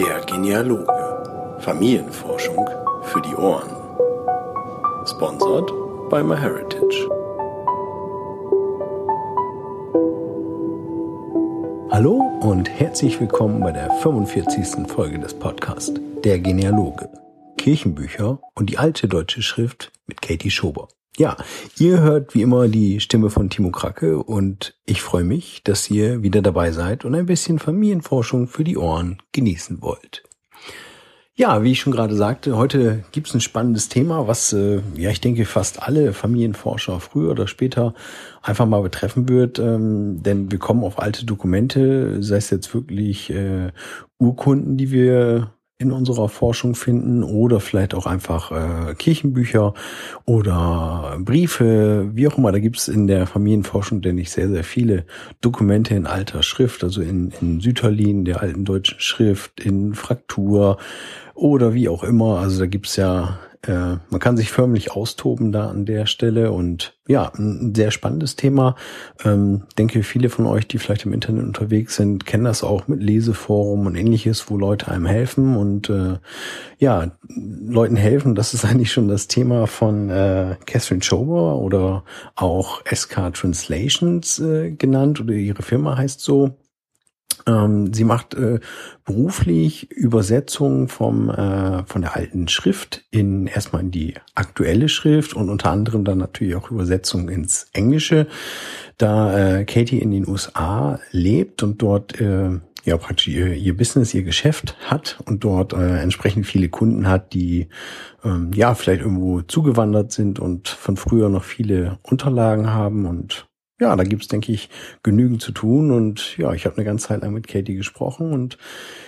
Der Genealoge. Familienforschung für die Ohren. Sponsored by MyHeritage. Hallo und herzlich willkommen bei der 45. Folge des Podcasts Der Genealoge. Kirchenbücher und die alte deutsche Schrift mit Katie Schober. Ja, ihr hört wie immer die Stimme von Timo Kracke und ich freue mich, dass ihr wieder dabei seid und ein bisschen Familienforschung für die Ohren genießen wollt. Ja, wie ich schon gerade sagte, heute gibt's ein spannendes Thema, was, äh, ja, ich denke, fast alle Familienforscher früher oder später einfach mal betreffen wird, ähm, denn wir kommen auf alte Dokumente, sei es jetzt wirklich äh, Urkunden, die wir in unserer Forschung finden oder vielleicht auch einfach äh, Kirchenbücher oder Briefe, wie auch immer. Da gibt es in der Familienforschung, denke ich, sehr, sehr viele Dokumente in alter Schrift, also in, in Sütterlin, der alten deutschen Schrift, in Fraktur oder wie auch immer. Also da gibt's ja äh, man kann sich förmlich austoben da an der Stelle und ja, ein sehr spannendes Thema. Ähm, denke, viele von euch, die vielleicht im Internet unterwegs sind, kennen das auch mit Leseforum und ähnliches, wo Leute einem helfen und äh, ja, Leuten helfen. Das ist eigentlich schon das Thema von äh, Catherine Schober oder auch SK Translations äh, genannt oder ihre Firma heißt so. Ähm, sie macht äh, beruflich Übersetzungen vom äh, von der alten Schrift in erstmal in die aktuelle Schrift und unter anderem dann natürlich auch Übersetzungen ins Englische. Da äh, Katie in den USA lebt und dort äh, ja praktisch ihr, ihr Business, ihr Geschäft hat und dort äh, entsprechend viele Kunden hat, die ähm, ja vielleicht irgendwo zugewandert sind und von früher noch viele Unterlagen haben und ja, da gibt's denke ich, genügend zu tun. Und ja, ich habe eine ganze Zeit lang mit Katie gesprochen und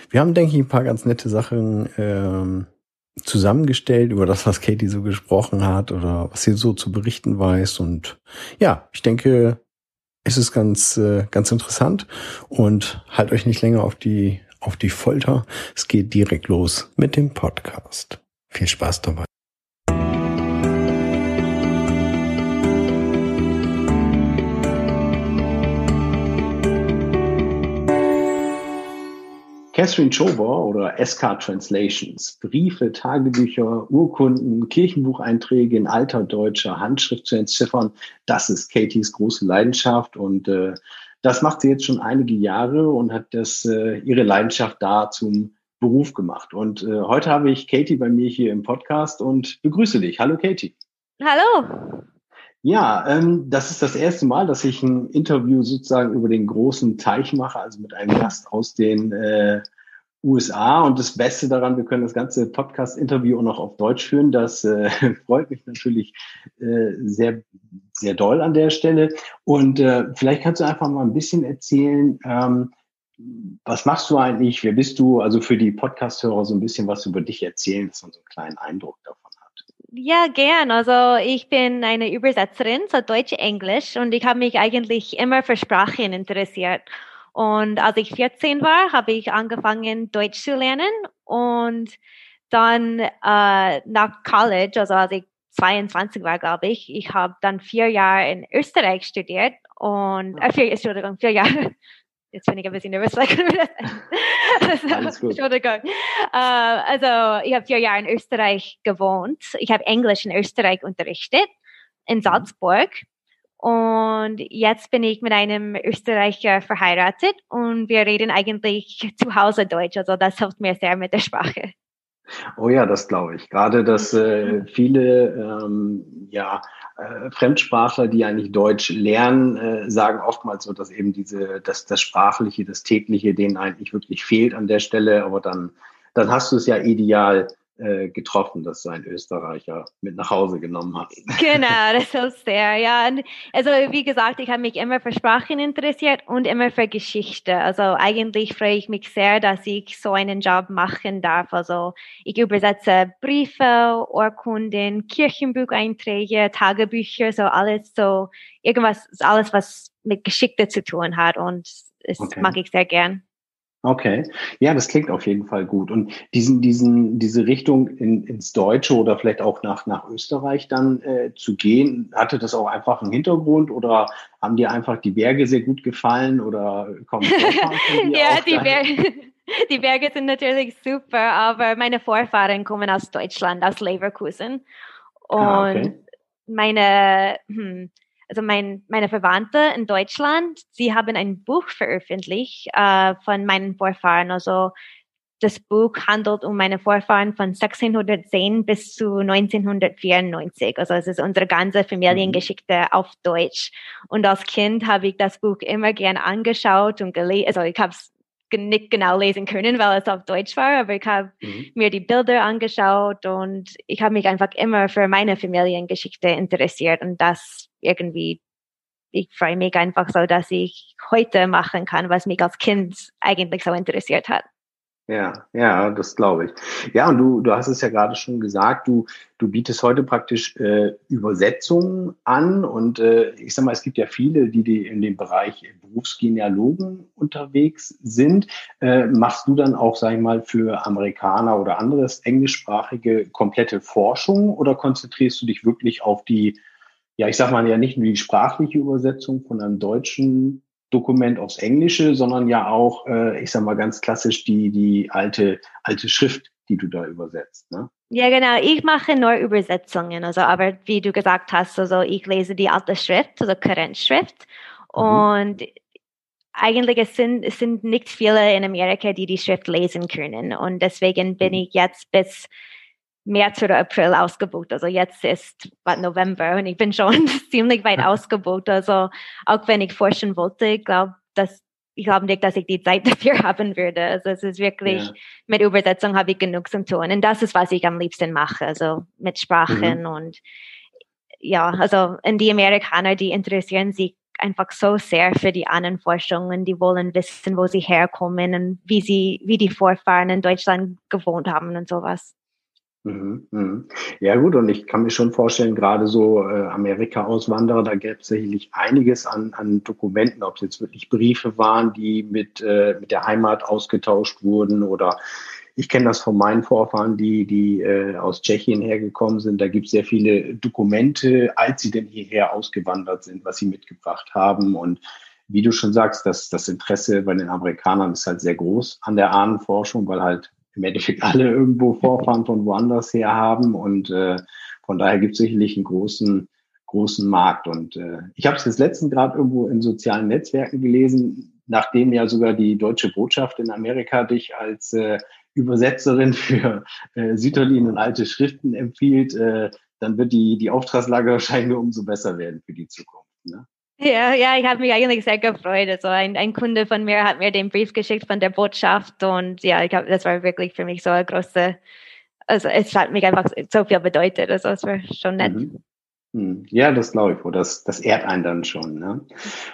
wir haben, denke ich, ein paar ganz nette Sachen ähm, zusammengestellt über das, was Katie so gesprochen hat oder was sie so zu berichten weiß. Und ja, ich denke, es ist ganz, äh, ganz interessant und halt euch nicht länger auf die, auf die Folter. Es geht direkt los mit dem Podcast. Viel Spaß dabei. Catherine Schober oder SK Translations, Briefe, Tagebücher, Urkunden, Kirchenbucheinträge in alter deutscher Handschrift zu entziffern, das ist Katies große Leidenschaft und äh, das macht sie jetzt schon einige Jahre und hat das äh, ihre Leidenschaft da zum Beruf gemacht. Und äh, heute habe ich Katie bei mir hier im Podcast und begrüße dich. Hallo Katie. Hallo. Ja, ähm, das ist das erste Mal, dass ich ein Interview sozusagen über den großen Teich mache, also mit einem Gast aus den äh, USA. Und das Beste daran, wir können das ganze Podcast-Interview auch noch auf Deutsch führen. Das äh, freut mich natürlich äh, sehr, sehr doll an der Stelle. Und äh, vielleicht kannst du einfach mal ein bisschen erzählen, ähm, was machst du eigentlich? Wer bist du? Also für die Podcast-Hörer so ein bisschen was über dich erzählen, dass man so einen kleinen Eindruck davon ja, gern. Also ich bin eine Übersetzerin, so Deutsch-Englisch und ich habe mich eigentlich immer für Sprachen interessiert. Und als ich 14 war, habe ich angefangen, Deutsch zu lernen und dann äh, nach College, also als ich 22 war, glaube ich, ich habe dann vier Jahre in Österreich studiert und äh, vier, Entschuldigung, vier Jahre jetzt bin ich ein bisschen nervös. also, Entschuldigung. Uh, also ich habe vier Jahre in Österreich gewohnt. Ich habe Englisch in Österreich unterrichtet, in mhm. Salzburg. Und jetzt bin ich mit einem Österreicher verheiratet und wir reden eigentlich zu Hause Deutsch. Also das hilft mir sehr mit der Sprache. Oh ja, das glaube ich. Gerade, dass äh, mhm. viele ähm, ja äh, Fremdsprachler, die eigentlich Deutsch lernen, äh, sagen oftmals so, dass eben diese, dass das Sprachliche, das Tägliche denen eigentlich wirklich fehlt an der Stelle. Aber dann, dann hast du es ja ideal äh, getroffen, dass so ein Österreicher mit nach Hause genommen hat. Genau, das ist sehr, ja. Also wie gesagt, ich habe mich immer für Sprachen interessiert und immer für Geschichte. Also eigentlich freue ich mich sehr, dass ich so einen Job machen darf. Also ich übersetze Briefe, Urkunden, Kirchenbucheinträge, Tagebücher, so alles so, irgendwas, alles, was mit Geschichte zu tun hat und das okay. mag ich sehr gern. Okay, ja, das klingt auf jeden Fall gut. Und diesen, diesen, diese Richtung in, ins Deutsche oder vielleicht auch nach, nach Österreich dann äh, zu gehen, hatte das auch einfach einen Hintergrund oder haben dir einfach die Berge sehr gut gefallen oder kommen Ja, die Berge. die Berge sind natürlich super, aber meine Vorfahren kommen aus Deutschland, aus Leverkusen. Und ah, okay. meine, hm, also mein, meine Verwandte in Deutschland, sie haben ein Buch veröffentlicht äh, von meinen Vorfahren. Also das Buch handelt um meine Vorfahren von 1610 bis zu 1994. Also es ist unsere ganze Familiengeschichte mhm. auf Deutsch. Und als Kind habe ich das Buch immer gern angeschaut und gelesen. Also ich habe es nicht genau lesen können, weil es auf Deutsch war, aber ich habe mhm. mir die Bilder angeschaut und ich habe mich einfach immer für meine Familiengeschichte interessiert und das irgendwie, ich freue mich einfach so, dass ich heute machen kann, was mich als Kind eigentlich so interessiert hat. Ja, ja, das glaube ich. Ja, und du, du hast es ja gerade schon gesagt, du, du bietest heute praktisch äh, Übersetzungen an und äh, ich sag mal, es gibt ja viele, die, die in dem Bereich Berufsgenealogen unterwegs sind. Äh, machst du dann auch, sag ich mal, für Amerikaner oder anderes englischsprachige komplette Forschung oder konzentrierst du dich wirklich auf die, ja, ich sag mal ja nicht nur die sprachliche Übersetzung von einem deutschen Dokument aufs Englische, sondern ja auch, äh, ich sag mal ganz klassisch, die, die alte, alte Schrift, die du da übersetzt. Ne? Ja, genau. Ich mache nur Übersetzungen. Also, aber wie du gesagt hast, also ich lese die alte Schrift, also Kurrentschrift. Mhm. Und eigentlich es sind, es sind nicht viele in Amerika, die die Schrift lesen können. Und deswegen bin mhm. ich jetzt bis März oder April ausgebucht. Also jetzt ist November und ich bin schon ziemlich weit ausgebucht. Also auch wenn ich forschen wollte, ich glaube, dass ich glaube nicht, dass ich die Zeit dafür haben würde. Also es ist wirklich, ja. mit Übersetzung habe ich genug zu tun. Und das ist, was ich am liebsten mache. Also mit Sprachen mhm. und ja, also in die Amerikaner, die interessieren sich einfach so sehr für die anderen Forschungen. Die wollen wissen, wo sie herkommen und wie sie, wie die Vorfahren in Deutschland gewohnt haben und sowas. Mhm, mhm. Ja gut, und ich kann mir schon vorstellen, gerade so äh, Amerika-Auswanderer, da gäbe es sicherlich einiges an, an Dokumenten, ob es jetzt wirklich Briefe waren, die mit, äh, mit der Heimat ausgetauscht wurden oder ich kenne das von meinen Vorfahren, die, die äh, aus Tschechien hergekommen sind. Da gibt es sehr viele Dokumente, als sie denn hierher ausgewandert sind, was sie mitgebracht haben. Und wie du schon sagst, das, das Interesse bei den Amerikanern ist halt sehr groß an der Ahnenforschung, weil halt im Endeffekt alle irgendwo Vorfahren von woanders her haben und äh, von daher gibt es sicherlich einen großen, großen Markt. Und äh, ich habe es jetzt letzten gerade irgendwo in sozialen Netzwerken gelesen, nachdem ja sogar die deutsche Botschaft in Amerika dich als äh, Übersetzerin für äh, Sütterlin und alte Schriften empfiehlt, äh, dann wird die, die Auftragslage wahrscheinlich umso besser werden für die Zukunft. Ne? Ja, ja, ich habe mich eigentlich sehr gefreut. Also ein, ein Kunde von mir hat mir den Brief geschickt von der Botschaft und ja, ich hab, das war wirklich für mich so eine große, also es hat mich einfach so viel bedeutet. Also es war schon nett. Mhm. Hm. Ja, das glaube ich wohl. Das, das ehrt einen dann schon. Ne?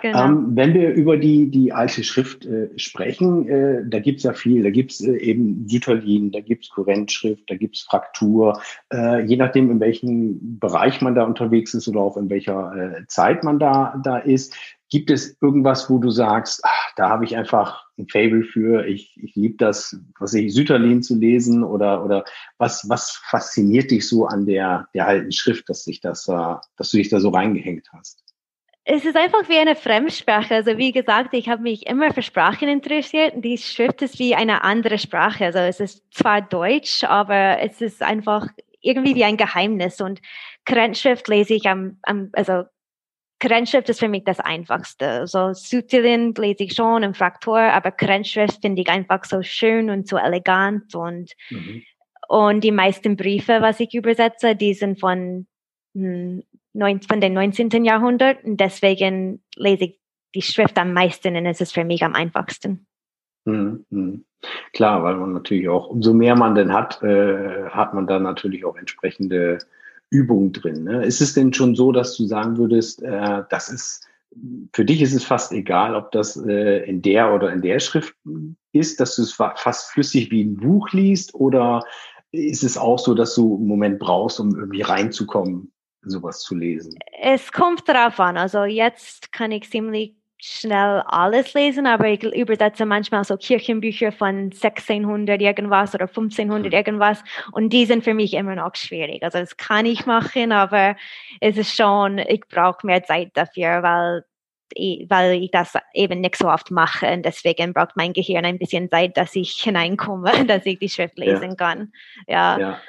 Genau. Ähm, wenn wir über die, die alte Schrift äh, sprechen, äh, da gibt's ja viel. Da gibt's äh, eben Sütterlin, da gibt's Kurrentschrift, da gibt's Fraktur. Äh, je nachdem, in welchem Bereich man da unterwegs ist oder auch in welcher äh, Zeit man da, da ist, Gibt es irgendwas, wo du sagst, ach, da habe ich einfach ein Fable für, ich, ich liebe das, was ich, Süterlin zu lesen oder, oder was, was fasziniert dich so an der, der alten Schrift, dass sich das, äh, dass du dich da so reingehängt hast? Es ist einfach wie eine Fremdsprache. Also wie gesagt, ich habe mich immer für Sprachen interessiert. Die Schrift ist wie eine andere Sprache. Also es ist zwar Deutsch, aber es ist einfach irgendwie wie ein Geheimnis. Und Krentschrift lese ich am, am also Krenschrift ist für mich das Einfachste. So Sütilin lese ich schon im Fraktur, aber Krenschrift finde ich einfach so schön und so elegant und mhm. und die meisten Briefe, was ich übersetze, die sind von hm, von den 19. Jahrhundert und deswegen lese ich die Schrift am meisten und es ist für mich am einfachsten. Mhm. mhm. Klar, weil man natürlich auch, umso mehr man denn hat, äh, hat man dann natürlich auch entsprechende Übung drin. Ne? Ist es denn schon so, dass du sagen würdest, äh, das ist für dich ist es fast egal, ob das äh, in der oder in der Schrift ist, dass du es fast flüssig wie ein Buch liest oder ist es auch so, dass du einen Moment brauchst, um irgendwie reinzukommen, sowas zu lesen? Es kommt darauf an. Also jetzt kann ich ziemlich schnell alles lesen, aber ich übersetze manchmal so Kirchenbücher von 1600 irgendwas oder 1500 mhm. irgendwas und die sind für mich immer noch schwierig. Also das kann ich machen, aber es ist schon, ich brauche mehr Zeit dafür, weil weil ich das eben nicht so oft mache. Und deswegen braucht mein Gehirn ein bisschen Zeit, dass ich hineinkomme, dass ich die Schrift lesen ja. kann. Ja. ja.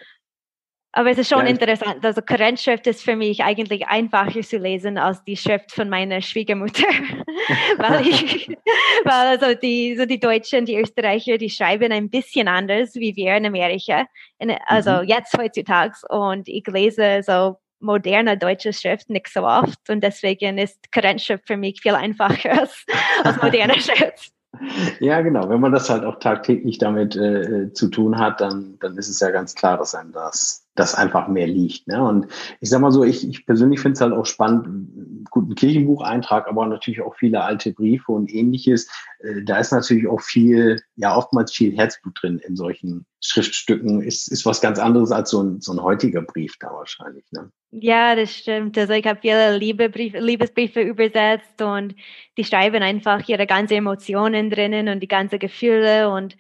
Aber es ist schon ja, interessant. Also Kurrentschrift ist für mich eigentlich einfacher zu lesen als die Schrift von meiner Schwiegermutter. weil ich, weil also die, so die Deutschen, die Österreicher, die schreiben ein bisschen anders wie wir in Amerika. In, also mhm. jetzt heutzutage. Und ich lese so moderne deutsche Schrift nicht so oft. Und deswegen ist Kurrentschrift für mich viel einfacher als, als moderne Schrift. Ja, genau. Wenn man das halt auch tagtäglich damit äh, äh, zu tun hat, dann, dann ist es ja ganz klar, dass einem das, das einfach mehr liegt. Ne? Und ich sag mal so, ich, ich persönlich finde es halt auch spannend, guten Kirchenbucheintrag, aber natürlich auch viele alte Briefe und ähnliches. Äh, da ist natürlich auch viel, ja, oftmals viel Herzblut drin in solchen Schriftstücken. Ist, ist was ganz anderes als so ein, so ein heutiger Brief da wahrscheinlich. Ne? Ja, das stimmt. Also ich habe viele Liebesbriefe, Liebesbriefe übersetzt und die schreiben einfach ihre ganzen Emotionen drinnen und die ganzen Gefühle und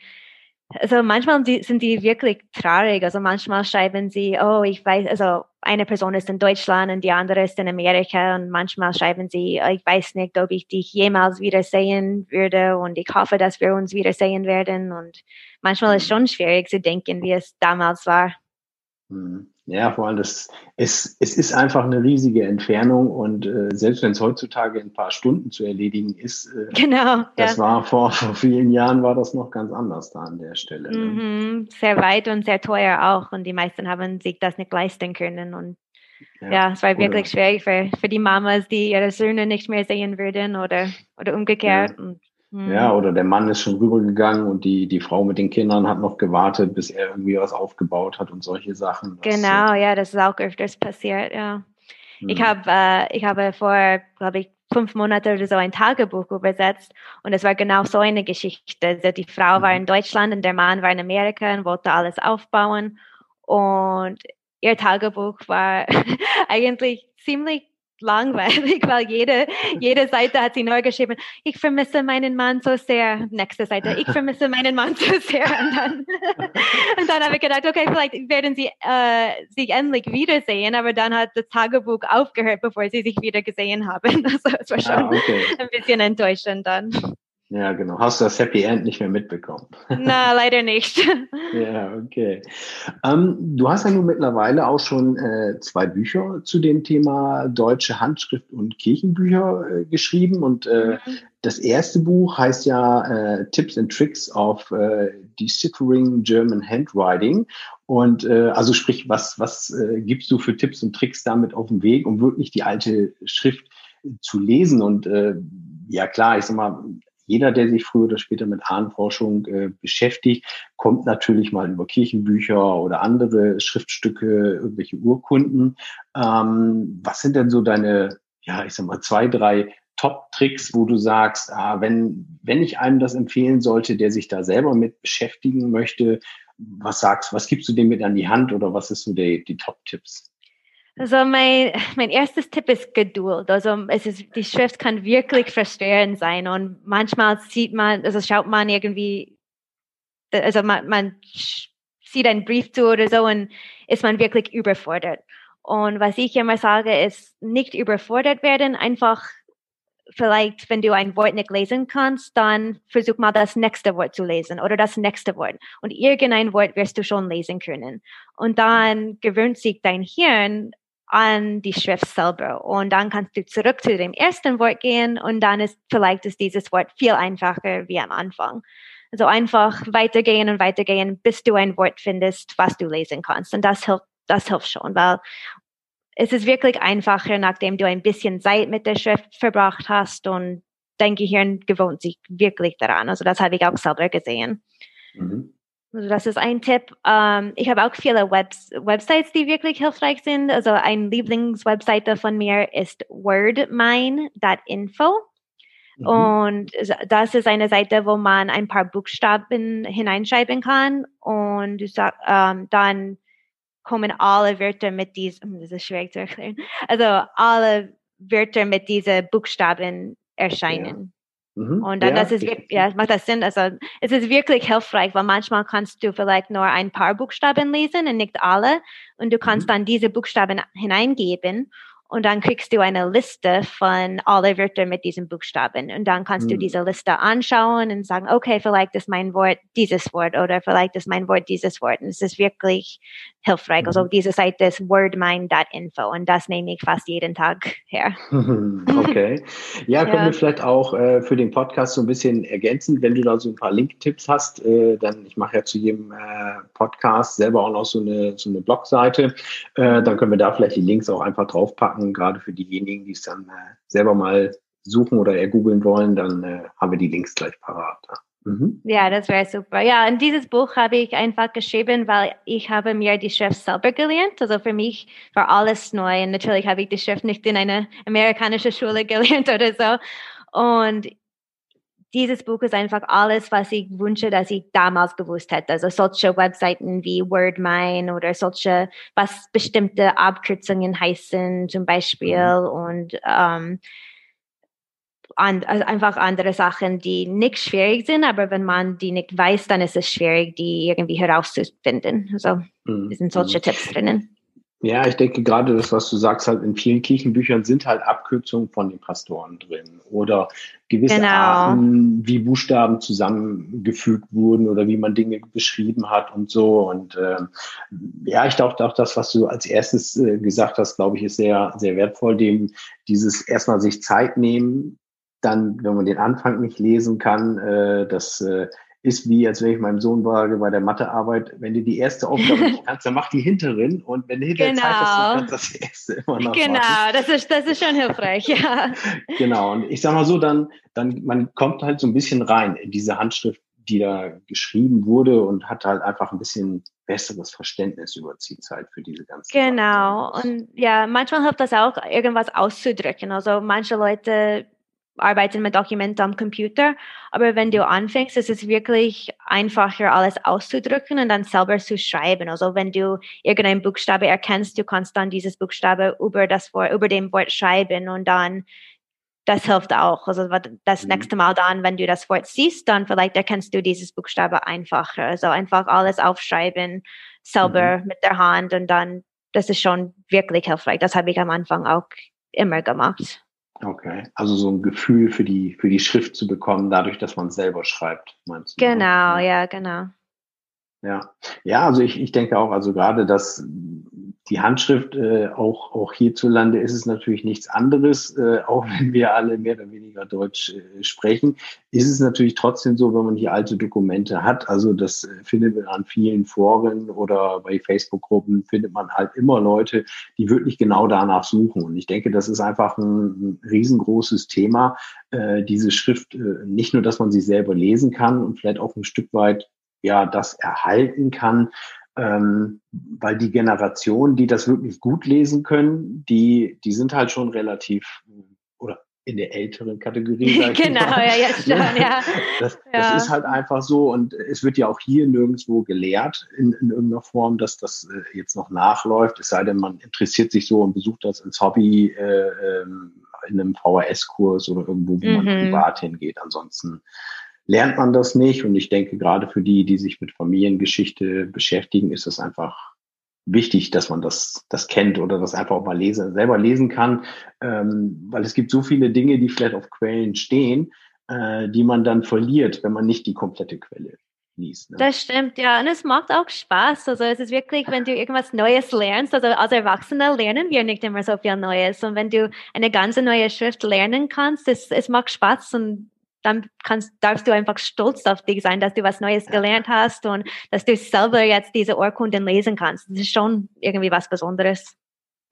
also manchmal sind die wirklich traurig. Also manchmal schreiben sie, oh, ich weiß, also eine Person ist in Deutschland und die andere ist in Amerika und manchmal schreiben sie, oh, ich weiß nicht, ob ich dich jemals wiedersehen würde und ich hoffe, dass wir uns wiedersehen werden und manchmal ist es schon schwierig zu denken, wie es damals war. Mhm. Ja, vor allem, das, es, es ist einfach eine riesige Entfernung und äh, selbst wenn es heutzutage in ein paar Stunden zu erledigen ist, äh, genau, das ja. war vor, vor vielen Jahren war das noch ganz anders da an der Stelle. Ne? Mhm, sehr weit und sehr teuer auch und die meisten haben sich das nicht leisten können und ja, ja es war wirklich schwierig für, für die Mamas, die ihre Söhne nicht mehr sehen würden oder, oder umgekehrt. Ja. Und ja, mhm. oder der Mann ist schon rübergegangen und die, die Frau mit den Kindern hat noch gewartet, bis er irgendwie was aufgebaut hat und solche Sachen. Genau, ja, das ist auch öfters passiert, ja. Hm. Ich habe äh, ich habe vor, glaube ich, fünf Monate oder so ein Tagebuch übersetzt und es war genau so eine Geschichte. Also die Frau mhm. war in Deutschland und der Mann war in Amerika und wollte alles aufbauen und ihr Tagebuch war eigentlich ziemlich langweilig, weil jede, jede Seite hat sie neu geschrieben, ich vermisse meinen Mann so sehr. Nächste Seite, ich vermisse meinen Mann so sehr. Und dann, und dann habe ich gedacht, okay, vielleicht werden sie äh, sich endlich wiedersehen, aber dann hat das Tagebuch aufgehört, bevor sie sich wieder gesehen haben. Also es war ah, schon ah, okay. ein bisschen enttäuschend dann. Ja, genau. Hast du das Happy End nicht mehr mitbekommen? Na, leider nicht. ja, okay. Ähm, du hast ja nun mittlerweile auch schon äh, zwei Bücher zu dem Thema deutsche Handschrift und Kirchenbücher äh, geschrieben. Und äh, mhm. das erste Buch heißt ja äh, Tips and Tricks of äh, Deciphering German Handwriting. Und äh, also sprich, was, was gibst du für Tipps und Tricks damit auf den Weg, um wirklich die alte Schrift zu lesen? Und ja klar, ich sag mal, jeder, der sich früher oder später mit Ahnenforschung äh, beschäftigt, kommt natürlich mal über Kirchenbücher oder andere Schriftstücke, irgendwelche Urkunden. Ähm, was sind denn so deine, ja, ich sag mal, zwei, drei Top-Tricks, wo du sagst, ah, wenn, wenn ich einem das empfehlen sollte, der sich da selber mit beschäftigen möchte, was sagst, was gibst du dem mit an die Hand oder was ist so die, die Top-Tipps? Also mein, mein erstes Tipp ist Geduld. Also es ist, die Schrift kann wirklich frustrierend sein und manchmal sieht man, also schaut man irgendwie, also man, man sieht einen Brief zu oder so und ist man wirklich überfordert. Und was ich immer sage, ist nicht überfordert werden, einfach vielleicht, wenn du ein Wort nicht lesen kannst, dann versuch mal das nächste Wort zu lesen oder das nächste Wort. Und irgendein Wort wirst du schon lesen können. Und dann gewöhnt sich dein Hirn an die Schrift selber. Und dann kannst du zurück zu dem ersten Wort gehen und dann ist vielleicht ist dieses Wort viel einfacher wie am Anfang. Also einfach weitergehen und weitergehen, bis du ein Wort findest, was du lesen kannst. Und das hilft, das hilft schon, weil es ist wirklich einfacher, nachdem du ein bisschen Zeit mit der Schrift verbracht hast und dein Gehirn gewohnt sich wirklich daran. Also das habe ich auch selber gesehen. Mhm. Also das ist ein Tipp. Ähm, ich habe auch viele Webs Websites, die wirklich hilfreich sind. Also ein Lieblingswebseite von mir ist wordmine.info. Mhm. Und das ist eine Seite, wo man ein paar Buchstaben hineinschreiben kann und ähm, dann kommen alle Wörter mit diesem, hm, das ist schwierig zu erklären, also alle Wörter mit diesen Buchstaben erscheinen. Mhm. Und dann, ja, das ist wirklich, ja, macht das Sinn. Also, es ist wirklich hilfreich, weil manchmal kannst du vielleicht nur ein paar Buchstaben lesen und nicht alle. Und du kannst mhm. dann diese Buchstaben hineingeben. Und dann kriegst du eine Liste von alle Wörter mit diesen Buchstaben. Und dann kannst mhm. du diese Liste anschauen und sagen, okay, vielleicht ist mein Wort dieses Wort oder vielleicht ist mein Wort dieses Wort. Und es ist wirklich hilfreich. Also mhm. diese Seite ist wordmind.info und das nehme ich fast jeden Tag her. okay. Ja, können ja. wir vielleicht auch äh, für den Podcast so ein bisschen ergänzen, wenn du da so ein paar Link-Tipps hast, äh, dann ich mache ja zu jedem äh, Podcast selber auch noch so eine, so eine Blogseite, äh, dann können wir da vielleicht die Links auch einfach draufpacken, gerade für diejenigen, die es dann äh, selber mal suchen oder ergoogeln wollen, dann äh, haben wir die Links gleich parat. Ja. Mhm. Ja, das wäre super. Ja, und dieses Buch habe ich einfach geschrieben, weil ich habe mir die Schrift selber gelernt. Also für mich war alles neu. Und natürlich habe ich die Schrift nicht in einer amerikanischen Schule gelernt oder so. Und dieses Buch ist einfach alles, was ich wünsche, dass ich damals gewusst hätte. Also solche Webseiten wie WordMine oder solche, was bestimmte Abkürzungen heißen zum Beispiel mhm. und ähm, an, also einfach andere Sachen, die nicht schwierig sind, aber wenn man die nicht weiß, dann ist es schwierig, die irgendwie herauszufinden. Also mhm. sind solche mhm. Tipps drinnen. Ja, ich denke gerade das, was du sagst, halt in vielen Kirchenbüchern sind halt Abkürzungen von den Pastoren drin oder gewisse genau. Arten, wie Buchstaben zusammengefügt wurden oder wie man Dinge beschrieben hat und so. Und äh, ja, ich glaube auch das, was du als erstes äh, gesagt hast, glaube ich, ist sehr, sehr wertvoll, dem dieses erstmal sich Zeit nehmen, dann, wenn man den Anfang nicht lesen kann, äh, das äh, ist wie, als wenn ich meinem Sohn sage bei der Mathearbeit, wenn du die erste Aufgabe nicht kannst, dann mach die hinteren und wenn du hinterher genau. Zeit hast, dann kannst du das erste immer noch Genau, machen. das ist, das ist schon hilfreich, ja. genau, und ich sag mal so, dann, dann, man kommt halt so ein bisschen rein in diese Handschrift, die da geschrieben wurde und hat halt einfach ein bisschen besseres Verständnis über die Zeit für diese ganzen Genau, Sachen. und ja, manchmal hilft das auch, irgendwas auszudrücken. Also manche Leute arbeiten mit Dokumenten am Computer. Aber wenn du anfängst, ist es wirklich einfacher, alles auszudrücken und dann selber zu schreiben. Also wenn du irgendein Buchstabe erkennst, du kannst dann dieses Buchstabe über das Wort, über dem Wort schreiben und dann das hilft auch. Also das mhm. nächste Mal dann, wenn du das Wort siehst, dann vielleicht erkennst du dieses Buchstabe einfacher. Also einfach alles aufschreiben, selber mhm. mit der Hand und dann, das ist schon wirklich hilfreich. Das habe ich am Anfang auch immer gemacht. Okay, also so ein Gefühl für die, für die Schrift zu bekommen, dadurch, dass man selber schreibt, meinst du? Genau, ja, genau. Ja, ja, also ich, ich denke auch, also gerade das, die Handschrift, äh, auch, auch hierzulande ist es natürlich nichts anderes, äh, auch wenn wir alle mehr oder weniger Deutsch äh, sprechen, ist es natürlich trotzdem so, wenn man hier alte Dokumente hat, also das äh, findet man an vielen Foren oder bei Facebook-Gruppen, findet man halt immer Leute, die wirklich genau danach suchen. Und ich denke, das ist einfach ein, ein riesengroßes Thema, äh, diese Schrift, äh, nicht nur, dass man sie selber lesen kann und vielleicht auch ein Stück weit ja das erhalten kann, ähm, weil die Generation, die das wirklich gut lesen können, die, die sind halt schon relativ oder in der älteren Kategorie. genau, ja, jetzt schon, ja. Das, ja. das ist halt einfach so und es wird ja auch hier nirgendwo gelehrt in, in irgendeiner Form, dass das äh, jetzt noch nachläuft, es sei denn, man interessiert sich so und besucht das als Hobby äh, ähm, in einem VHS-Kurs oder irgendwo, wo mhm. man privat hingeht. Ansonsten lernt man das nicht. Und ich denke, gerade für die, die sich mit Familiengeschichte beschäftigen, ist es einfach wichtig, dass man das, das kennt oder das einfach auch mal lesen, selber lesen kann, ähm, weil es gibt so viele Dinge, die vielleicht auf Quellen stehen, äh, die man dann verliert, wenn man nicht die komplette Quelle liest. Ne? Das stimmt, ja. Und es macht auch Spaß. Also es ist wirklich, wenn du irgendwas Neues lernst, also als Erwachsene lernen wir nicht immer so viel Neues. Und wenn du eine ganz neue Schrift lernen kannst, es, es macht Spaß und dann kannst, darfst du einfach stolz auf dich sein, dass du was Neues gelernt hast und dass du selber jetzt diese Urkunden lesen kannst. Das ist schon irgendwie was Besonderes.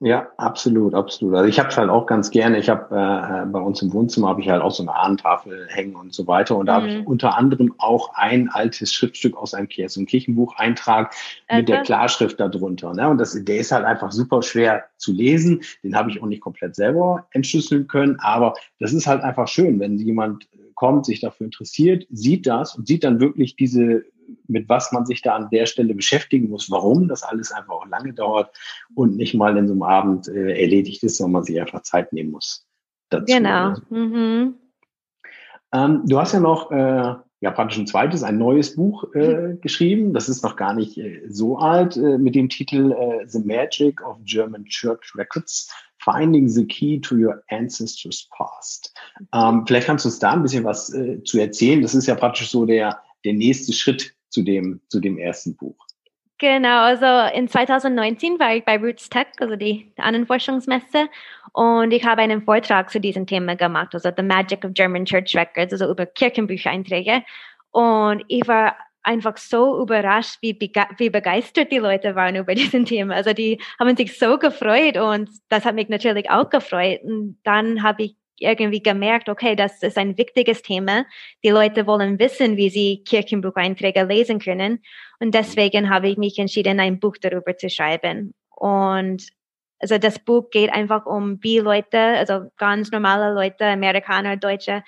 Ja, absolut, absolut. Also ich habe es halt auch ganz gerne. Ich habe äh, bei uns im Wohnzimmer habe ich halt auch so eine Ahnentafel hängen und so weiter. Und da mhm. habe ich unter anderem auch ein altes Schriftstück aus einem Kirch so ein Kirchenbucheintrag mit der Klarschrift darunter. Ne? Und das, der ist halt einfach super schwer zu lesen. Den habe ich auch nicht komplett selber entschlüsseln können. Aber das ist halt einfach schön, wenn jemand kommt, sich dafür interessiert, sieht das und sieht dann wirklich diese, mit was man sich da an der Stelle beschäftigen muss, warum das alles einfach auch lange dauert und nicht mal in so einem Abend äh, erledigt ist, sondern man sich einfach Zeit nehmen muss. Dazu. Genau. Mhm. Ähm, du hast ja noch äh, ja praktisch ein zweites, ein neues Buch äh, geschrieben. Das ist noch gar nicht äh, so alt, äh, mit dem Titel äh, The Magic of German Church Records Finding the Key to Your Ancestors Past. Ähm, vielleicht kannst du uns da ein bisschen was äh, zu erzählen. Das ist ja praktisch so der, der nächste Schritt zu dem, zu dem ersten Buch. Genau, also in 2019 war ich bei Roots Tech, also die Ahnenforschungsmesse, und ich habe einen Vortrag zu diesem Thema gemacht, also The Magic of German Church Records, also über Kirchenbüchereinträge. Und ich war einfach so überrascht, wie, wie begeistert die Leute waren über diesen Thema. Also die haben sich so gefreut und das hat mich natürlich auch gefreut. Und dann habe ich irgendwie gemerkt, okay, das ist ein wichtiges Thema. Die Leute wollen wissen, wie sie Kirchenbucheinträge lesen können. Und deswegen habe ich mich entschieden, ein Buch darüber zu schreiben. Und also das Buch geht einfach um, wie Leute, also ganz normale Leute, Amerikaner, Deutsche,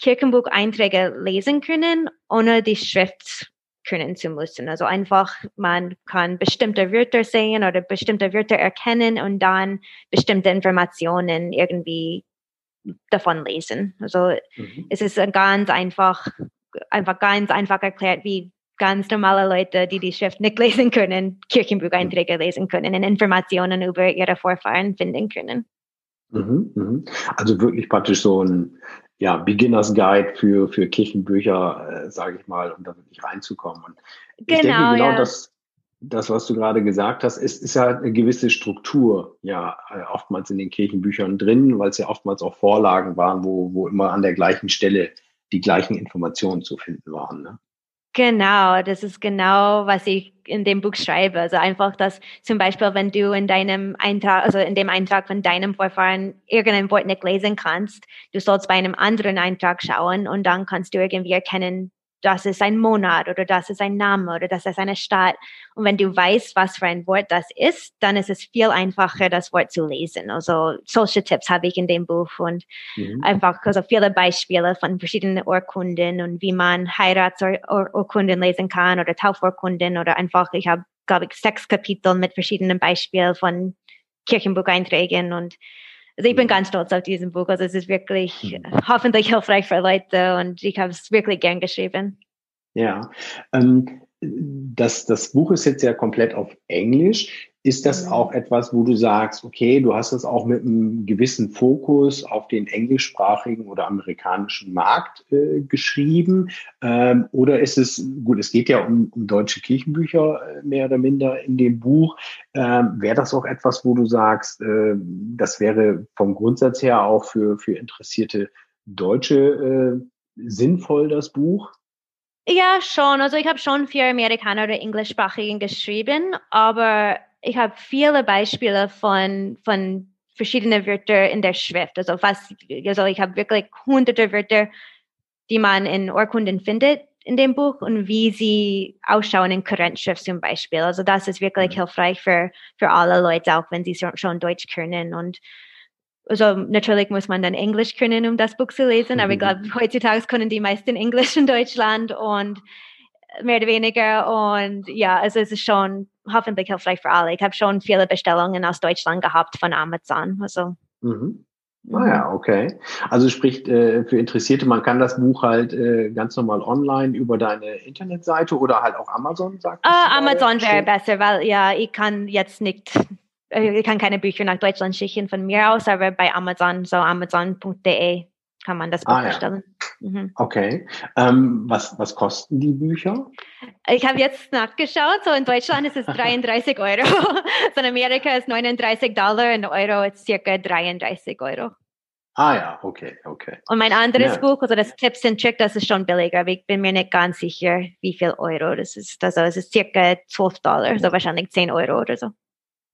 Kirchenbucheinträge lesen können, ohne die Schrift können zu müssen. Also einfach, man kann bestimmte Wörter sehen oder bestimmte Wörter erkennen und dann bestimmte Informationen irgendwie davon lesen. Also mhm. es ist ganz einfach, einfach ganz einfach erklärt, wie ganz normale Leute, die die Schrift nicht lesen können, Kirchenbucheinträge mhm. lesen können und Informationen über ihre Vorfahren finden können. Mhm, mhm. Also wirklich praktisch so ein ja, Beginners Guide für, für Kirchenbücher, äh, sage ich mal, um da wirklich reinzukommen. Und ich genau, denke, genau ja. das, das, was du gerade gesagt hast, ist, ist ja eine gewisse Struktur, ja, äh, oftmals in den Kirchenbüchern drin, weil es ja oftmals auch Vorlagen waren, wo, wo immer an der gleichen Stelle die gleichen Informationen zu finden waren. Ne? Genau, das ist genau, was ich in dem Buch schreibe. Also einfach, dass zum Beispiel, wenn du in deinem Eintrag, also in dem Eintrag von deinem Vorfahren irgendein Wort nicht lesen kannst, du sollst bei einem anderen Eintrag schauen und dann kannst du irgendwie erkennen, das ist ein Monat oder das ist ein Name oder das ist eine Stadt. Und wenn du weißt, was für ein Wort das ist, dann ist es viel einfacher, das Wort zu lesen. Also solche Tipps habe ich in dem Buch und mhm. einfach also viele Beispiele von verschiedenen Urkunden und wie man Heiratsurkunden lesen kann oder Taufurkunden oder einfach, ich habe, glaube ich, sechs Kapitel mit verschiedenen Beispielen von Kirchenbucheinträgen und also ich bin ganz stolz auf diesen Buch. Also es ist wirklich mhm. hoffentlich hilfreich für Leute und ich habe es wirklich gern geschrieben. Ja, ähm, das, das Buch ist jetzt ja komplett auf Englisch. Ist das mhm. auch etwas, wo du sagst, okay, du hast das auch mit einem gewissen Fokus auf den englischsprachigen oder amerikanischen Markt äh, geschrieben? Ähm, oder ist es, gut, es geht ja um, um deutsche Kirchenbücher äh, mehr oder minder in dem Buch. Ähm, wäre das auch etwas, wo du sagst, äh, das wäre vom Grundsatz her auch für, für interessierte Deutsche äh, sinnvoll, das Buch? Ja, schon. Also ich habe schon für Amerikaner oder Englischsprachigen geschrieben, aber ich habe viele Beispiele von, von verschiedenen Wörtern in der Schrift. Also fast, also ich habe wirklich hunderte Wörter, die man in Urkunden findet in dem Buch und wie sie ausschauen in Kurrentschrift zum Beispiel. Also das ist wirklich mhm. hilfreich für, für alle Leute, auch wenn sie schon Deutsch können. Und also natürlich muss man dann Englisch können, um das Buch zu lesen, aber ich glaube, heutzutage können die meisten Englisch in Deutschland und mehr oder weniger. Und ja, also es ist schon hoffentlich hilfreich für alle. Ich habe schon viele Bestellungen aus Deutschland gehabt von Amazon. Also. Mhm. Ah ja, okay. Also sprich äh, für Interessierte, man kann das Buch halt äh, ganz normal online über deine Internetseite oder halt auch Amazon, sagt uh, Amazon wäre besser, weil ja, ich kann jetzt nicht, äh, ich kann keine Bücher nach Deutschland schicken von mir aus, aber bei Amazon, so amazon.de kann man das Buch ah, bestellen. Ja. Mhm. Okay. Ähm, was, was kosten die Bücher? Ich habe jetzt nachgeschaut. So in Deutschland ist es 33 Euro. so in Amerika ist 39 Dollar. In Euro ist circa 33 Euro. Ah ja, okay, okay. Und mein anderes ja. Buch, also das Tipps and Trick, das ist schon billiger, aber ich bin mir nicht ganz sicher, wie viel Euro das ist. Also es ist circa 12 Dollar, so wahrscheinlich 10 Euro oder so.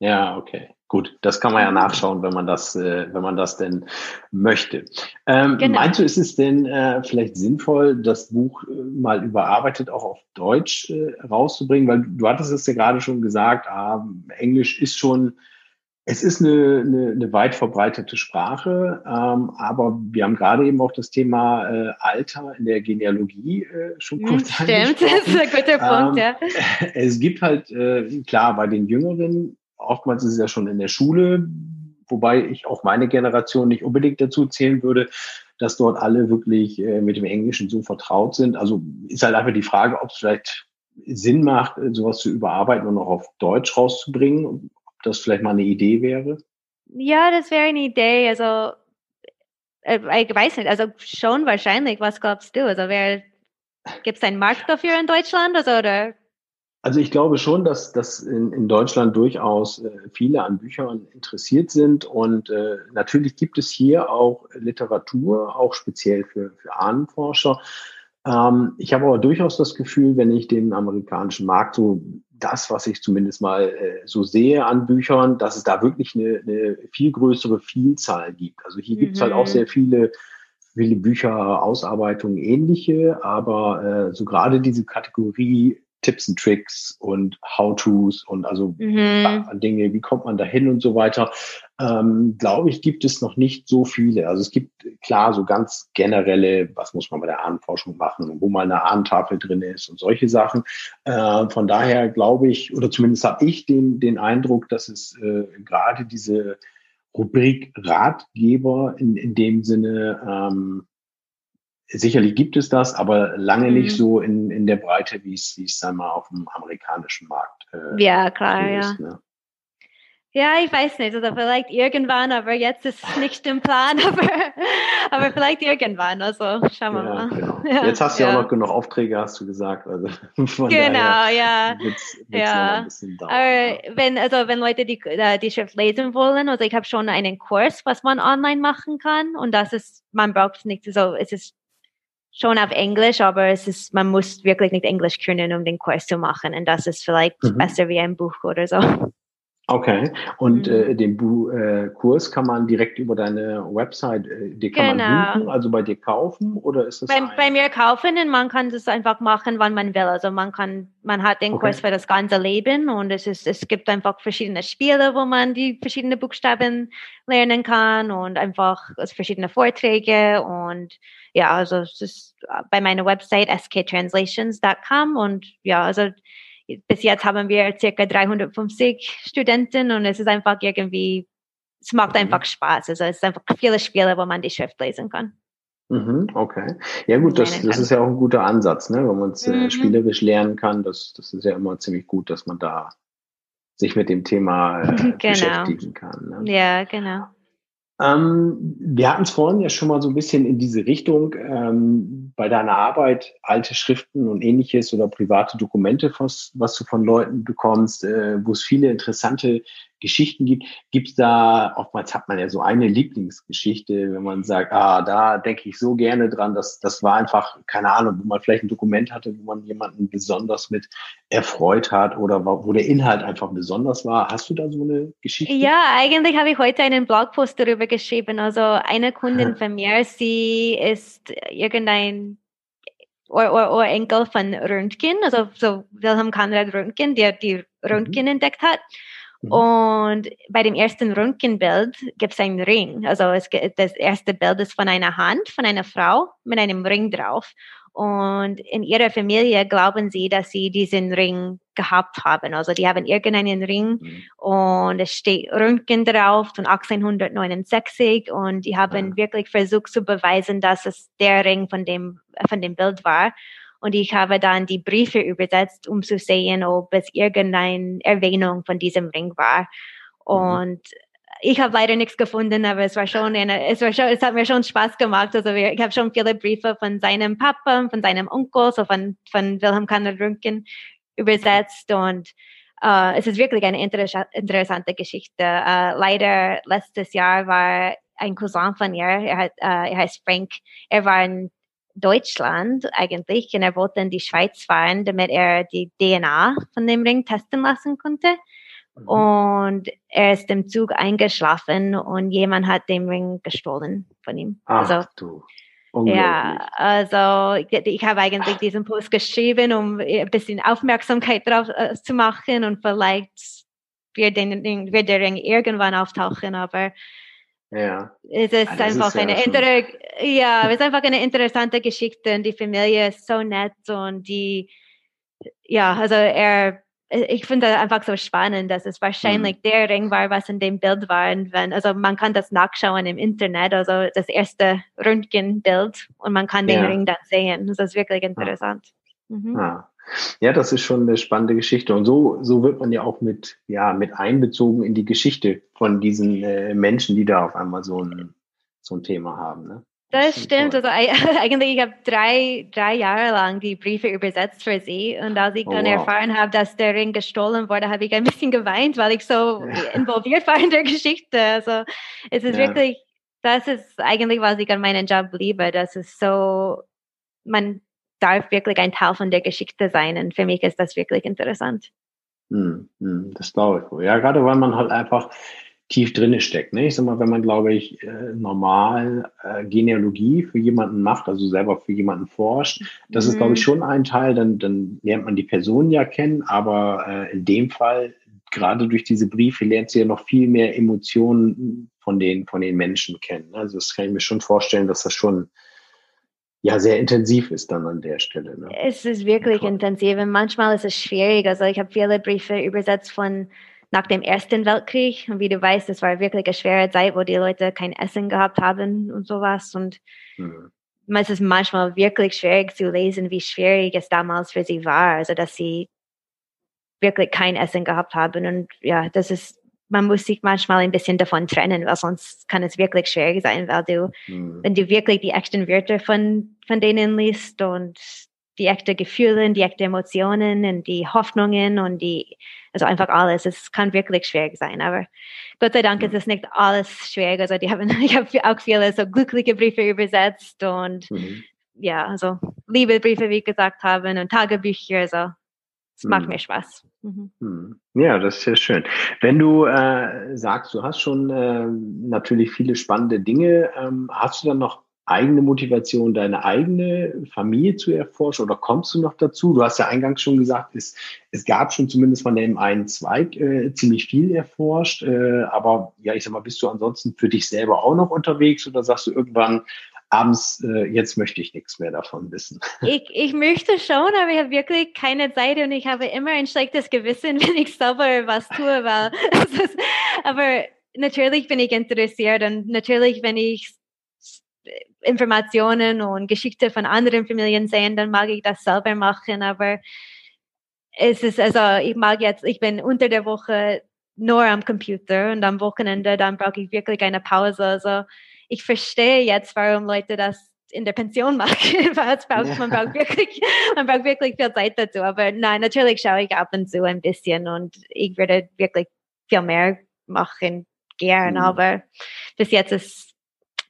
Ja, okay. Gut, das kann man ja nachschauen, wenn man das, äh, wenn man das denn möchte. Ähm, genau. Meinst du, ist es denn äh, vielleicht sinnvoll, das Buch äh, mal überarbeitet auch auf Deutsch äh, rauszubringen? Weil du hattest es ja gerade schon gesagt, ah, Englisch ist schon, es ist eine, eine, eine weit verbreitete Sprache, ähm, aber wir haben gerade eben auch das Thema äh, Alter in der Genealogie äh, schon hm, kurz Stimmt, das ist ein guter Punkt, ähm, ja. Es gibt halt, klar, bei den Jüngeren oftmals ist es ja schon in der Schule, wobei ich auch meine Generation nicht unbedingt dazu zählen würde, dass dort alle wirklich äh, mit dem Englischen so vertraut sind. Also ist halt einfach die Frage, ob es vielleicht Sinn macht, äh, sowas zu überarbeiten und auch auf Deutsch rauszubringen, ob das vielleicht mal eine Idee wäre. Ja, das wäre eine Idee. Also, äh, ich weiß nicht, also schon wahrscheinlich. Was glaubst du? Also, gibt es einen Markt dafür in Deutschland also, oder? Also ich glaube schon, dass, dass in, in Deutschland durchaus äh, viele an Büchern interessiert sind und äh, natürlich gibt es hier auch Literatur, auch speziell für, für Ahnenforscher. Ähm, ich habe aber durchaus das Gefühl, wenn ich den amerikanischen Markt so das, was ich zumindest mal äh, so sehe an Büchern, dass es da wirklich eine, eine viel größere Vielzahl gibt. Also hier mhm. gibt es halt auch mhm. sehr viele viele Bücher, Ausarbeitungen, ähnliche, aber äh, so gerade diese Kategorie Tipps und Tricks und How-Tos und also mhm. Dinge, wie kommt man da hin und so weiter, ähm, glaube ich, gibt es noch nicht so viele. Also es gibt klar so ganz generelle, was muss man bei der Ahnenforschung machen, wo mal eine Ahnentafel drin ist und solche Sachen. Äh, von daher glaube ich, oder zumindest habe ich den, den Eindruck, dass es äh, gerade diese Rubrik Ratgeber in, in dem Sinne ähm, Sicherlich gibt es das, aber lange mhm. nicht so in, in der Breite, wie es, wie es einmal auf dem amerikanischen Markt äh, Ja, klar, ist, ja. Ne? Ja, ich weiß nicht, oder vielleicht irgendwann, aber jetzt ist nicht im Plan, aber, aber vielleicht irgendwann, also schauen wir ja, mal. Genau. Ja, jetzt hast du ja auch noch genug Aufträge, hast du gesagt. Also genau, ja. Wird's, wird's ja. aber wenn, also wenn Leute die, äh, die Schrift lesen wollen, also ich habe schon einen Kurs, was man online machen kann und das ist, man braucht nicht so, es ist schon auf Englisch, aber es ist, man muss wirklich nicht Englisch können, um den Kurs zu machen. Und das ist vielleicht mhm. besser wie ein Buch oder so. Okay. Und mhm. äh, den Bu äh, Kurs kann man direkt über deine Website, äh, den kann genau. man buchen, also bei dir kaufen oder ist das? Bei, bei mir kaufen und man kann das einfach machen, wann man will. Also man kann, man hat den okay. Kurs für das ganze Leben und es ist, es gibt einfach verschiedene Spiele, wo man die verschiedenen Buchstaben lernen kann und einfach verschiedene Vorträge und ja, also es ist bei meiner Website sktranslations.com und ja, also bis jetzt haben wir circa 350 Studenten und es ist einfach irgendwie, es macht mhm. einfach Spaß. Also es ist einfach viele Spiele, wo man die Schrift lesen kann. Mhm, okay. Ja gut, das, das ist ja auch ein guter Ansatz, ne? wenn man es äh, mhm. spielerisch lernen kann. Das, das ist ja immer ziemlich gut, dass man da sich mit dem Thema äh, genau. beschäftigen kann. Ne? Ja, genau. Ähm, wir hatten es vorhin ja schon mal so ein bisschen in diese Richtung ähm, bei deiner Arbeit, alte Schriften und ähnliches oder private Dokumente, was, was du von Leuten bekommst, äh, wo es viele interessante Geschichten gibt. Gibt es da, oftmals hat man ja so eine Lieblingsgeschichte, wenn man sagt, ah, da denke ich so gerne dran, dass das war einfach, keine Ahnung, wo man vielleicht ein Dokument hatte, wo man jemanden besonders mit erfreut hat oder wo der Inhalt einfach besonders war. Hast du da so eine Geschichte? Ja, eigentlich habe ich heute einen Blogpost darüber geschrieben. Also eine Kundin von mir, sie ist irgendein oder, Enkel von Röntgen, also so Wilhelm Conrad Röntgen, der die Röntgen mhm. entdeckt hat. Mhm. Und bei dem ersten Röntgenbild gibt es einen Ring. Also es, das erste Bild ist von einer Hand, von einer Frau mit einem Ring drauf. Und in ihrer Familie glauben sie, dass sie diesen Ring gehabt haben. Also die haben irgendeinen Ring mhm. und es steht Röntgen drauf von 1869 und die haben mhm. wirklich versucht zu beweisen, dass es der Ring von dem, von dem Bild war. Und ich habe dann die Briefe übersetzt, um zu sehen, ob es irgendeine Erwähnung von diesem Ring war. Mhm. Und ich habe leider nichts gefunden, aber es war schon eine, es war schon, es hat mir schon Spaß gemacht. Also wir, ich habe schon viele Briefe von seinem Papa, von seinem Onkel, so von, von Wilhelm Conrad Röntgen übersetzt und uh, es ist wirklich eine inter interessante Geschichte. Uh, leider letztes Jahr war ein Cousin von ihr, er, hat, uh, er heißt Frank, er war in Deutschland eigentlich und er wollte in die Schweiz fahren, damit er die DNA von dem Ring testen lassen konnte. Mhm. Und er ist im Zug eingeschlafen und jemand hat den Ring gestohlen von ihm. Ach, also, du. Ja, also ich habe eigentlich diesen Post geschrieben, um ein bisschen Aufmerksamkeit drauf äh, zu machen und vielleicht wird, den, wird der Ring irgendwann auftauchen, aber ja. Es ist ah, einfach ist eine ja inter ja, es ist einfach eine interessante Geschichte und die Familie ist so nett und die, ja, also er, ich finde einfach so spannend, dass es wahrscheinlich mhm. der Ring war, was in dem Bild war. Und wenn, also man kann das nachschauen im Internet, also das erste Röntgenbild und man kann den ja. Ring dann sehen. Das ist wirklich interessant. Mhm. Ja. Ja, das ist schon eine spannende Geschichte. Und so, so wird man ja auch mit, ja, mit einbezogen in die Geschichte von diesen äh, Menschen, die da auf einmal so ein, so ein Thema haben. Ne? Das stimmt. Also eigentlich, ich habe drei, drei Jahre lang die Briefe übersetzt für sie. Und als ich oh, dann wow. erfahren habe, dass der Ring gestohlen wurde, habe ich ein bisschen geweint, weil ich so involviert war in der Geschichte. Also es ist ja. wirklich, das ist eigentlich, was ich an meinem Job liebe. Das ist so, man darf wirklich ein Teil von der Geschichte sein. Und für mich ist das wirklich interessant. Hm, hm, das glaube ich. Ja, gerade weil man halt einfach tief drinne steckt. Ne? Ich sag mal, wenn man, glaube ich, äh, normal äh, Genealogie für jemanden macht, also selber für jemanden forscht, das mhm. ist, glaube ich, schon ein Teil, dann, dann lernt man die Person ja kennen, aber äh, in dem Fall, gerade durch diese Briefe, lernt sie ja noch viel mehr Emotionen von den, von den Menschen kennen. Also das kann ich mir schon vorstellen, dass das schon ja sehr intensiv ist dann an der Stelle. Ne? Es ist wirklich intensiv und manchmal ist es schwierig. Also ich habe viele Briefe übersetzt von nach dem Ersten Weltkrieg. Und wie du weißt, es war wirklich eine schwere Zeit, wo die Leute kein Essen gehabt haben und sowas. Und mhm. es ist manchmal wirklich schwierig zu lesen, wie schwierig es damals für sie war. Also, dass sie wirklich kein Essen gehabt haben. Und ja, das ist, man muss sich manchmal ein bisschen davon trennen, weil sonst kann es wirklich schwierig sein, weil du, mhm. wenn du wirklich die echten Wörter von, von denen liest und die echten Gefühle, die echten Emotionen und die Hoffnungen und die, also einfach alles. Es kann wirklich schwierig sein, aber Gott sei Dank ist es nicht alles schwierig. Also die haben, ich habe auch viele so glückliche Briefe übersetzt und mhm. ja, also Liebesbriefe, wie ich gesagt habe, und Tagebücher, also es mhm. macht mir Spaß. Mhm. mhm. Ja, das ist ja schön. Wenn du äh, sagst, du hast schon äh, natürlich viele spannende Dinge, ähm, hast du dann noch eigene Motivation, deine eigene Familie zu erforschen oder kommst du noch dazu? Du hast ja eingangs schon gesagt, es, es gab schon zumindest von dem einen Zweig äh, ziemlich viel erforscht, äh, aber ja, ich sag mal, bist du ansonsten für dich selber auch noch unterwegs oder sagst du irgendwann, abends, äh, jetzt möchte ich nichts mehr davon wissen. Ich, ich möchte schon, aber ich habe wirklich keine Zeit und ich habe immer ein schlechtes Gewissen, wenn ich selber was tue, weil aber natürlich bin ich interessiert und natürlich, wenn ich Informationen und Geschichte von anderen Familien sehen, dann mag ich das selber machen. Aber es ist, also ich mag jetzt, ich bin unter der Woche nur am Computer und am Wochenende, dann brauche ich wirklich eine Pause. Also ich verstehe jetzt, warum Leute das in der Pension machen, braucht, man braucht wirklich, man braucht wirklich viel Zeit dazu. Aber nein, natürlich schaue ich ab und zu ein bisschen und ich würde wirklich viel mehr machen gern, mhm. aber bis jetzt ist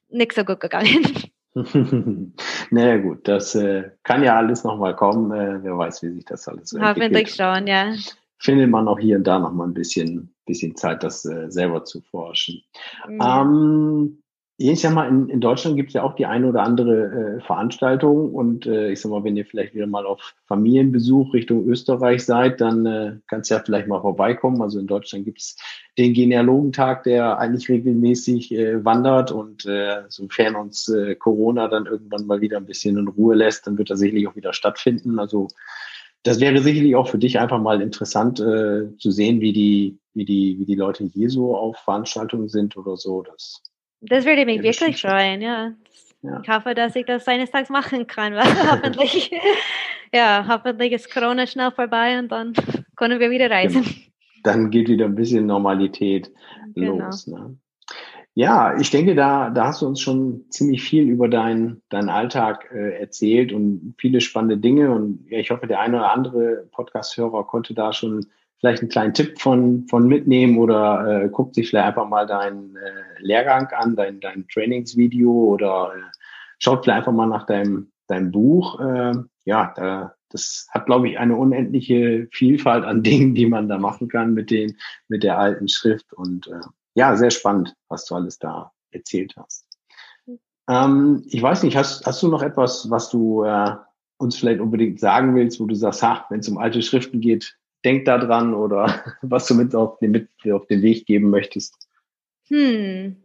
nicht so gut gegangen. naja gut, das äh, kann ja alles nochmal kommen. Äh, wer weiß, wie sich das alles so Hoffentlich schon, ja. Findet man auch hier und da nochmal ein bisschen, bisschen Zeit, das äh, selber zu forschen. Ja. Ähm, ich sag mal, in, in Deutschland gibt es ja auch die eine oder andere äh, Veranstaltung und äh, ich sag mal, wenn ihr vielleicht wieder mal auf Familienbesuch Richtung Österreich seid, dann äh, kannst du ja vielleicht mal vorbeikommen. Also in Deutschland gibt es den Genealogentag, der eigentlich regelmäßig äh, wandert und äh, sofern uns äh, Corona dann irgendwann mal wieder ein bisschen in Ruhe lässt, dann wird er sicherlich auch wieder stattfinden. Also das wäre sicherlich auch für dich einfach mal interessant äh, zu sehen, wie die, wie die, wie die Leute hier so auf Veranstaltungen sind oder so. Das das würde mich wirklich freuen, ja. ja. Ich hoffe, dass ich das eines Tages machen kann, weil hoffentlich, ja, hoffentlich ist Corona schnell vorbei und dann können wir wieder reisen. Genau. Dann geht wieder ein bisschen Normalität genau. los. Ne? Ja, ich denke, da, da hast du uns schon ziemlich viel über deinen deinen Alltag äh, erzählt und viele spannende Dinge. Und ja, ich hoffe, der eine oder andere Podcast-Hörer konnte da schon vielleicht einen kleinen Tipp von, von mitnehmen oder äh, guckt sich vielleicht einfach mal deinen äh, Lehrgang an, dein, dein Trainingsvideo oder äh, schaut vielleicht einfach mal nach deinem, deinem Buch. Äh, ja, da, das hat, glaube ich, eine unendliche Vielfalt an Dingen, die man da machen kann mit den, mit der alten Schrift. Und äh, ja, sehr spannend, was du alles da erzählt hast. Ähm, ich weiß nicht, hast, hast du noch etwas, was du äh, uns vielleicht unbedingt sagen willst, wo du sagst, ha, wenn es um alte Schriften geht, denk da dran oder was du mit auf den, mit auf den Weg geben möchtest? Hm.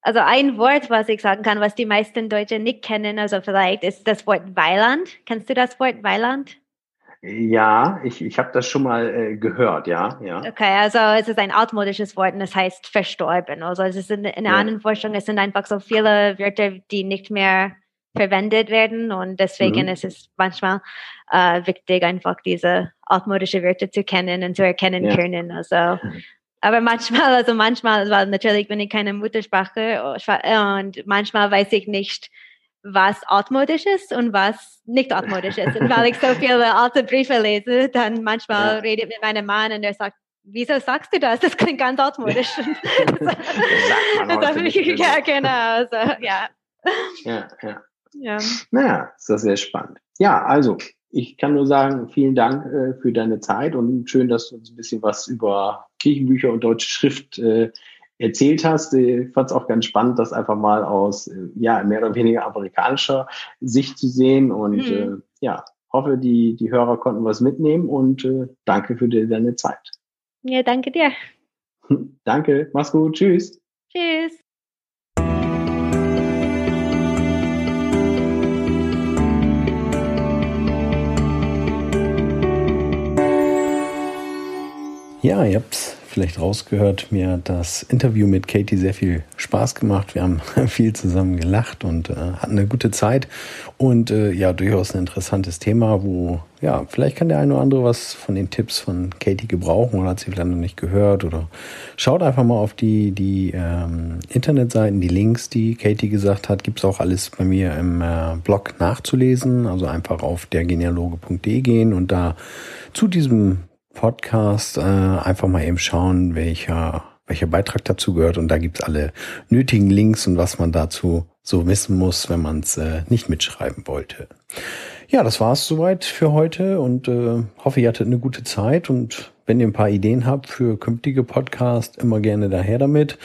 Also ein Wort, was ich sagen kann, was die meisten Deutschen nicht kennen, also vielleicht ist das Wort Weiland. Kennst du das Wort Weiland? Ja, ich, ich habe das schon mal äh, gehört, ja, ja. Okay, also es ist ein altmodisches Wort und es heißt verstorben. Also es ist in, in der ja. anderen Forschung, es sind einfach so viele Wörter, die nicht mehr verwendet werden und deswegen mhm. ist es manchmal äh, wichtig, einfach diese altmodische Wörter zu kennen und zu erkennen ja. können. Also, aber manchmal, also manchmal, weil natürlich bin ich keine Muttersprache und manchmal weiß ich nicht, was altmodisch ist und was nicht altmodisch ist. Und weil ich so viele alte Briefe lese, dann manchmal ja. rede ich mit meinem Mann und er sagt, wieso sagst du das? Das klingt ganz altmodisch. das ich, ja, genau. Also, ja. Ja, ja. Ja. Naja, ist das sehr spannend. Ja, also ich kann nur sagen, vielen Dank äh, für deine Zeit und schön, dass du uns ein bisschen was über Kirchenbücher und deutsche Schrift äh, erzählt hast. Ich fand es auch ganz spannend, das einfach mal aus äh, ja mehr oder weniger amerikanischer Sicht zu sehen und mhm. äh, ja hoffe die die Hörer konnten was mitnehmen und äh, danke für die, deine Zeit. Ja, danke dir. danke, mach's gut, tschüss. Tschüss. Ja, ihr habt's vielleicht rausgehört. Mir hat das Interview mit Katie sehr viel Spaß gemacht. Wir haben viel zusammen gelacht und äh, hatten eine gute Zeit. Und äh, ja, durchaus ein interessantes Thema, wo, ja, vielleicht kann der eine oder andere was von den Tipps von Katie gebrauchen oder hat sie vielleicht noch nicht gehört. Oder schaut einfach mal auf die, die ähm, Internetseiten, die Links, die Katie gesagt hat. Gibt's auch alles bei mir im äh, Blog nachzulesen. Also einfach auf dergenealoge.de gehen und da zu diesem Podcast äh, einfach mal eben schauen, welcher, welcher Beitrag dazu gehört. Und da gibt's alle nötigen Links und was man dazu so wissen muss, wenn man es äh, nicht mitschreiben wollte. Ja, das war's soweit für heute und äh, hoffe, ihr hattet eine gute Zeit und wenn ihr ein paar Ideen habt für künftige Podcasts, immer gerne daher damit.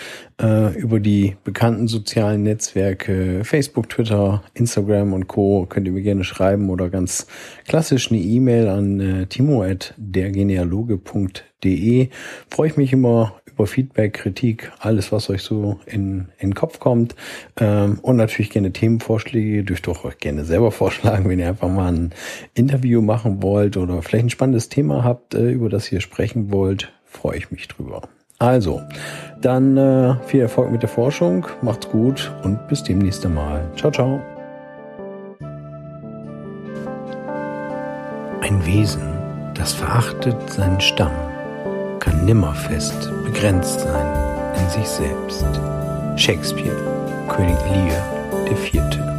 Äh, über die bekannten sozialen Netzwerke Facebook, Twitter, Instagram und Co. könnt ihr mir gerne schreiben oder ganz klassisch eine E-Mail an äh, timo.dergenealoge.de. Freue ich mich immer über Feedback, Kritik, alles, was euch so in, in den Kopf kommt. Ähm, und natürlich gerne Themenvorschläge. Dürft ihr euch gerne selber vorschlagen, wenn ihr einfach mal ein Interview machen wollt oder vielleicht ein spannendes Thema habt, äh, über das ihr sprechen wollt. Freue ich mich drüber. Also, dann äh, viel Erfolg mit der Forschung, macht's gut und bis demnächst einmal. Ciao, ciao. Ein Wesen, das verachtet seinen Stamm kann nimmer fest begrenzt sein in sich selbst. Shakespeare, König Lear Vierte.